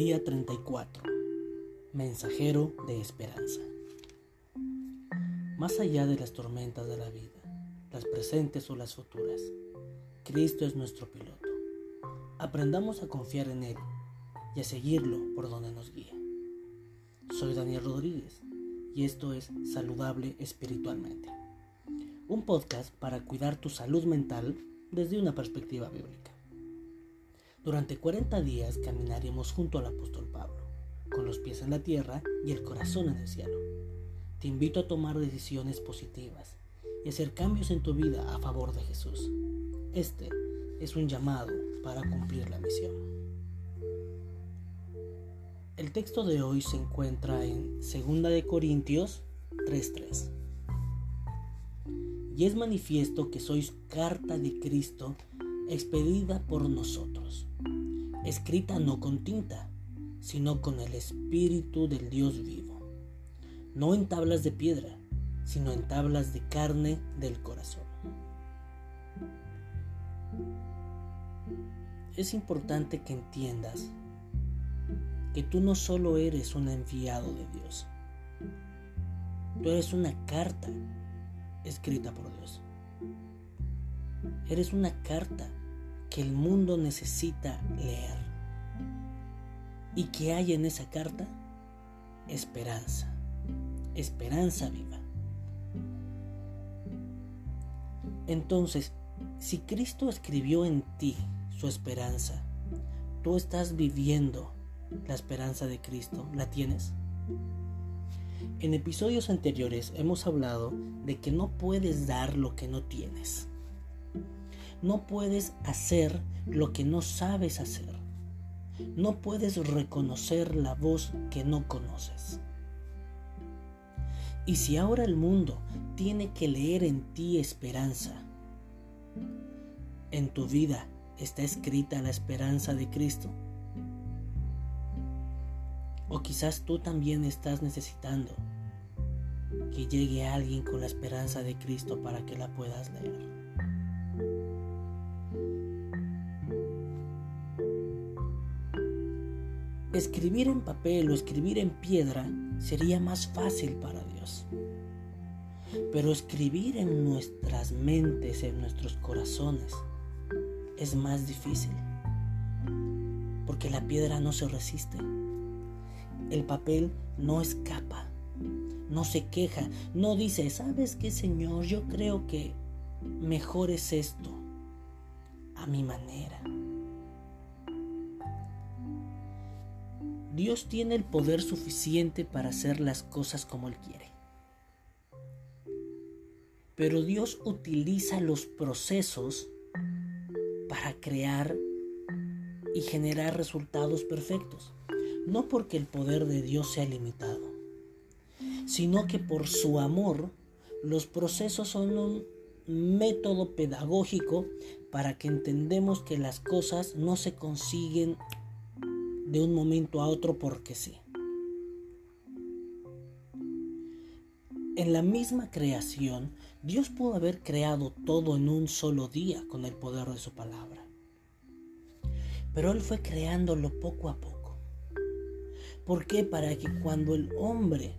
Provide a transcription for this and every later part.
Día 34. Mensajero de esperanza. Más allá de las tormentas de la vida, las presentes o las futuras, Cristo es nuestro piloto. Aprendamos a confiar en Él y a seguirlo por donde nos guía. Soy Daniel Rodríguez y esto es Saludable Espiritualmente, un podcast para cuidar tu salud mental desde una perspectiva bíblica. Durante 40 días caminaremos junto al apóstol Pablo, con los pies en la tierra y el corazón en el cielo. Te invito a tomar decisiones positivas y hacer cambios en tu vida a favor de Jesús. Este es un llamado para cumplir la misión. El texto de hoy se encuentra en 2 de Corintios 3:3. Y es manifiesto que sois carta de Cristo expedida por nosotros escrita no con tinta, sino con el Espíritu del Dios vivo, no en tablas de piedra, sino en tablas de carne del corazón. Es importante que entiendas que tú no solo eres un enviado de Dios, tú eres una carta escrita por Dios. Eres una carta que el mundo necesita leer. ¿Y que hay en esa carta? Esperanza, esperanza viva. Entonces, si Cristo escribió en ti su esperanza, tú estás viviendo la esperanza de Cristo, ¿la tienes? En episodios anteriores hemos hablado de que no puedes dar lo que no tienes. No puedes hacer lo que no sabes hacer. No puedes reconocer la voz que no conoces. Y si ahora el mundo tiene que leer en ti esperanza, en tu vida está escrita la esperanza de Cristo. O quizás tú también estás necesitando que llegue alguien con la esperanza de Cristo para que la puedas leer. Escribir en papel o escribir en piedra sería más fácil para Dios. Pero escribir en nuestras mentes, en nuestros corazones, es más difícil. Porque la piedra no se resiste. El papel no escapa. No se queja. No dice, ¿sabes qué, Señor? Yo creo que mejor es esto. A mi manera. Dios tiene el poder suficiente para hacer las cosas como Él quiere. Pero Dios utiliza los procesos para crear y generar resultados perfectos. No porque el poder de Dios sea limitado, sino que por su amor los procesos son un método pedagógico para que entendemos que las cosas no se consiguen de un momento a otro porque sí. En la misma creación, Dios pudo haber creado todo en un solo día con el poder de su palabra. Pero Él fue creándolo poco a poco. ¿Por qué? Para que cuando el hombre,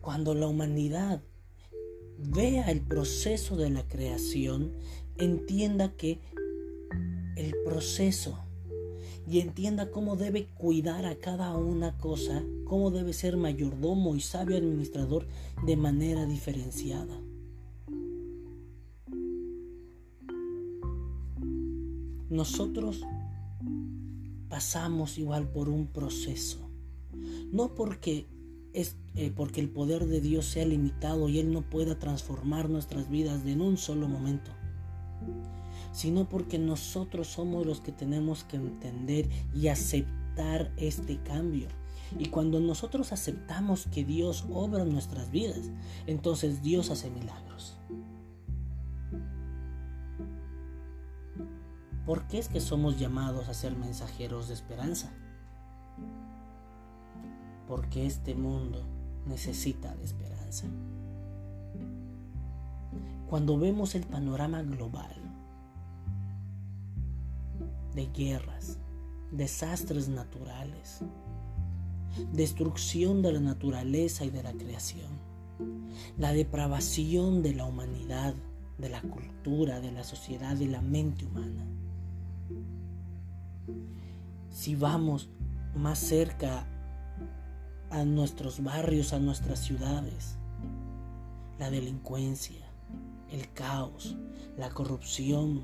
cuando la humanidad vea el proceso de la creación, entienda que el proceso y entienda cómo debe cuidar a cada una cosa, cómo debe ser mayordomo y sabio administrador de manera diferenciada. Nosotros pasamos igual por un proceso, no porque es eh, porque el poder de Dios sea limitado y Él no pueda transformar nuestras vidas en un solo momento sino porque nosotros somos los que tenemos que entender y aceptar este cambio. Y cuando nosotros aceptamos que Dios obra en nuestras vidas, entonces Dios hace milagros. ¿Por qué es que somos llamados a ser mensajeros de esperanza? Porque este mundo necesita de esperanza. Cuando vemos el panorama global, de guerras, desastres naturales, destrucción de la naturaleza y de la creación, la depravación de la humanidad, de la cultura, de la sociedad y la mente humana. Si vamos más cerca a nuestros barrios, a nuestras ciudades, la delincuencia, el caos, la corrupción,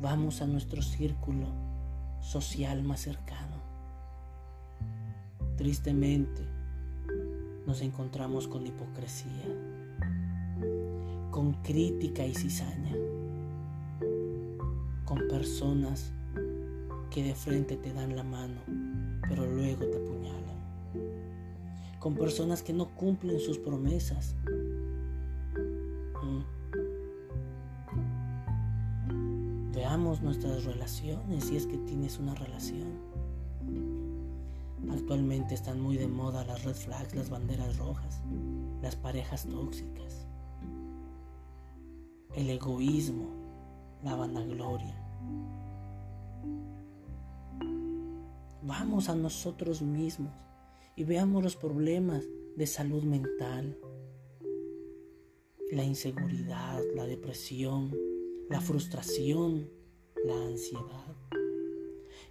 vamos a nuestro círculo social más cercano. Tristemente, nos encontramos con hipocresía, con crítica y cizaña, con personas que de frente te dan la mano, pero luego te apuñalan, con personas que no cumplen sus promesas, nuestras relaciones si es que tienes una relación. Actualmente están muy de moda las red flags, las banderas rojas, las parejas tóxicas, el egoísmo, la vanagloria. Vamos a nosotros mismos y veamos los problemas de salud mental, la inseguridad, la depresión, la frustración, la ansiedad.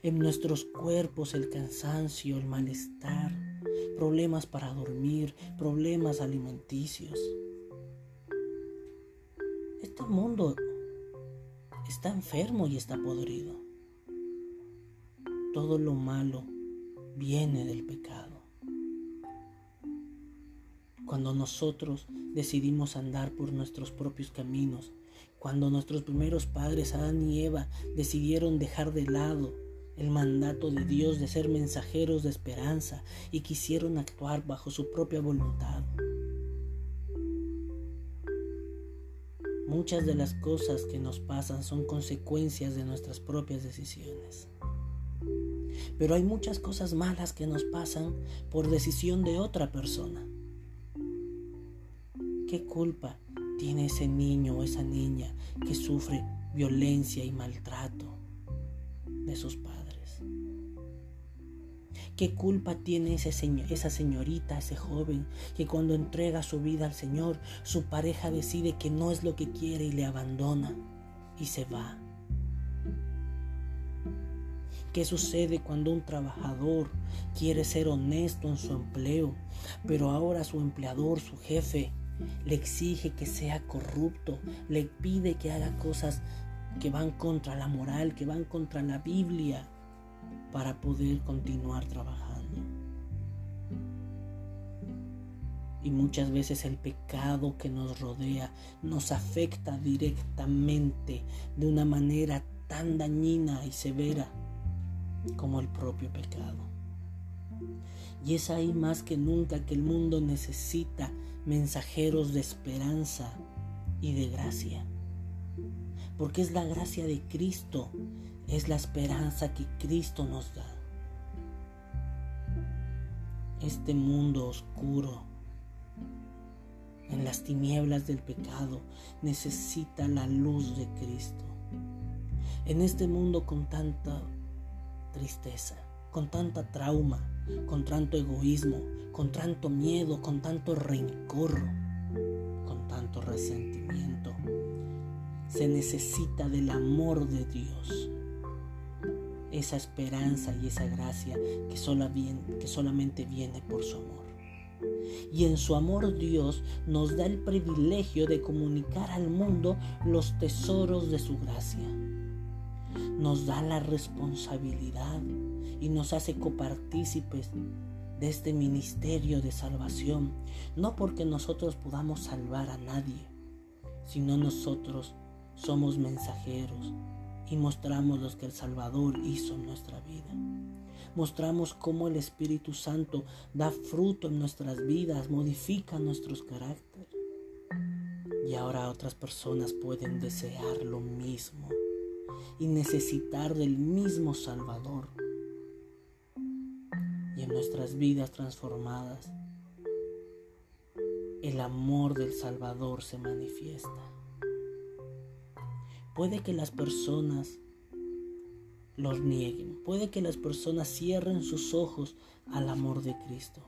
En nuestros cuerpos el cansancio, el malestar, problemas para dormir, problemas alimenticios. Este mundo está enfermo y está podrido. Todo lo malo viene del pecado. Cuando nosotros decidimos andar por nuestros propios caminos, cuando nuestros primeros padres, Adán y Eva, decidieron dejar de lado el mandato de Dios de ser mensajeros de esperanza y quisieron actuar bajo su propia voluntad. Muchas de las cosas que nos pasan son consecuencias de nuestras propias decisiones. Pero hay muchas cosas malas que nos pasan por decisión de otra persona. ¿Qué culpa tiene ese niño o esa niña que sufre violencia y maltrato de sus padres? ¿Qué culpa tiene ese esa señorita, ese joven, que cuando entrega su vida al Señor, su pareja decide que no es lo que quiere y le abandona y se va? ¿Qué sucede cuando un trabajador quiere ser honesto en su empleo, pero ahora su empleador, su jefe, le exige que sea corrupto, le pide que haga cosas que van contra la moral, que van contra la Biblia, para poder continuar trabajando. Y muchas veces el pecado que nos rodea nos afecta directamente de una manera tan dañina y severa como el propio pecado. Y es ahí más que nunca que el mundo necesita mensajeros de esperanza y de gracia. Porque es la gracia de Cristo, es la esperanza que Cristo nos da. Este mundo oscuro, en las tinieblas del pecado, necesita la luz de Cristo. En este mundo con tanta tristeza, con tanta trauma, con tanto egoísmo, con tanto miedo, con tanto rencor, con tanto resentimiento. Se necesita del amor de Dios, esa esperanza y esa gracia que, que solamente viene por su amor. Y en su amor Dios nos da el privilegio de comunicar al mundo los tesoros de su gracia. Nos da la responsabilidad y nos hace copartícipes de este ministerio de salvación, no porque nosotros podamos salvar a nadie, sino nosotros somos mensajeros y mostramos lo que el Salvador hizo en nuestra vida. Mostramos cómo el Espíritu Santo da fruto en nuestras vidas, modifica nuestros caracteres. Y ahora otras personas pueden desear lo mismo y necesitar del mismo Salvador nuestras vidas transformadas, el amor del Salvador se manifiesta. Puede que las personas los nieguen. Puede que las personas cierren sus ojos al amor de Cristo.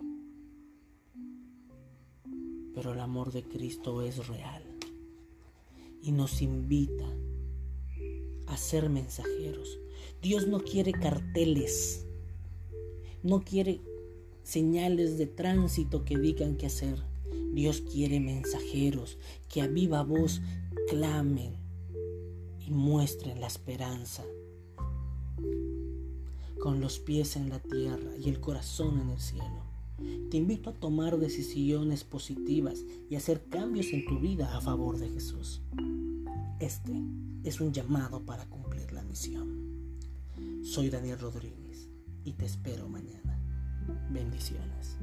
Pero el amor de Cristo es real y nos invita a ser mensajeros. Dios no quiere carteles, no quiere señales de tránsito que digan qué hacer. Dios quiere mensajeros que a viva voz clamen y muestren la esperanza con los pies en la tierra y el corazón en el cielo. Te invito a tomar decisiones positivas y hacer cambios en tu vida a favor de Jesús. Este es un llamado para cumplir la misión. Soy Daniel Rodríguez y te espero mañana. Bendiciones.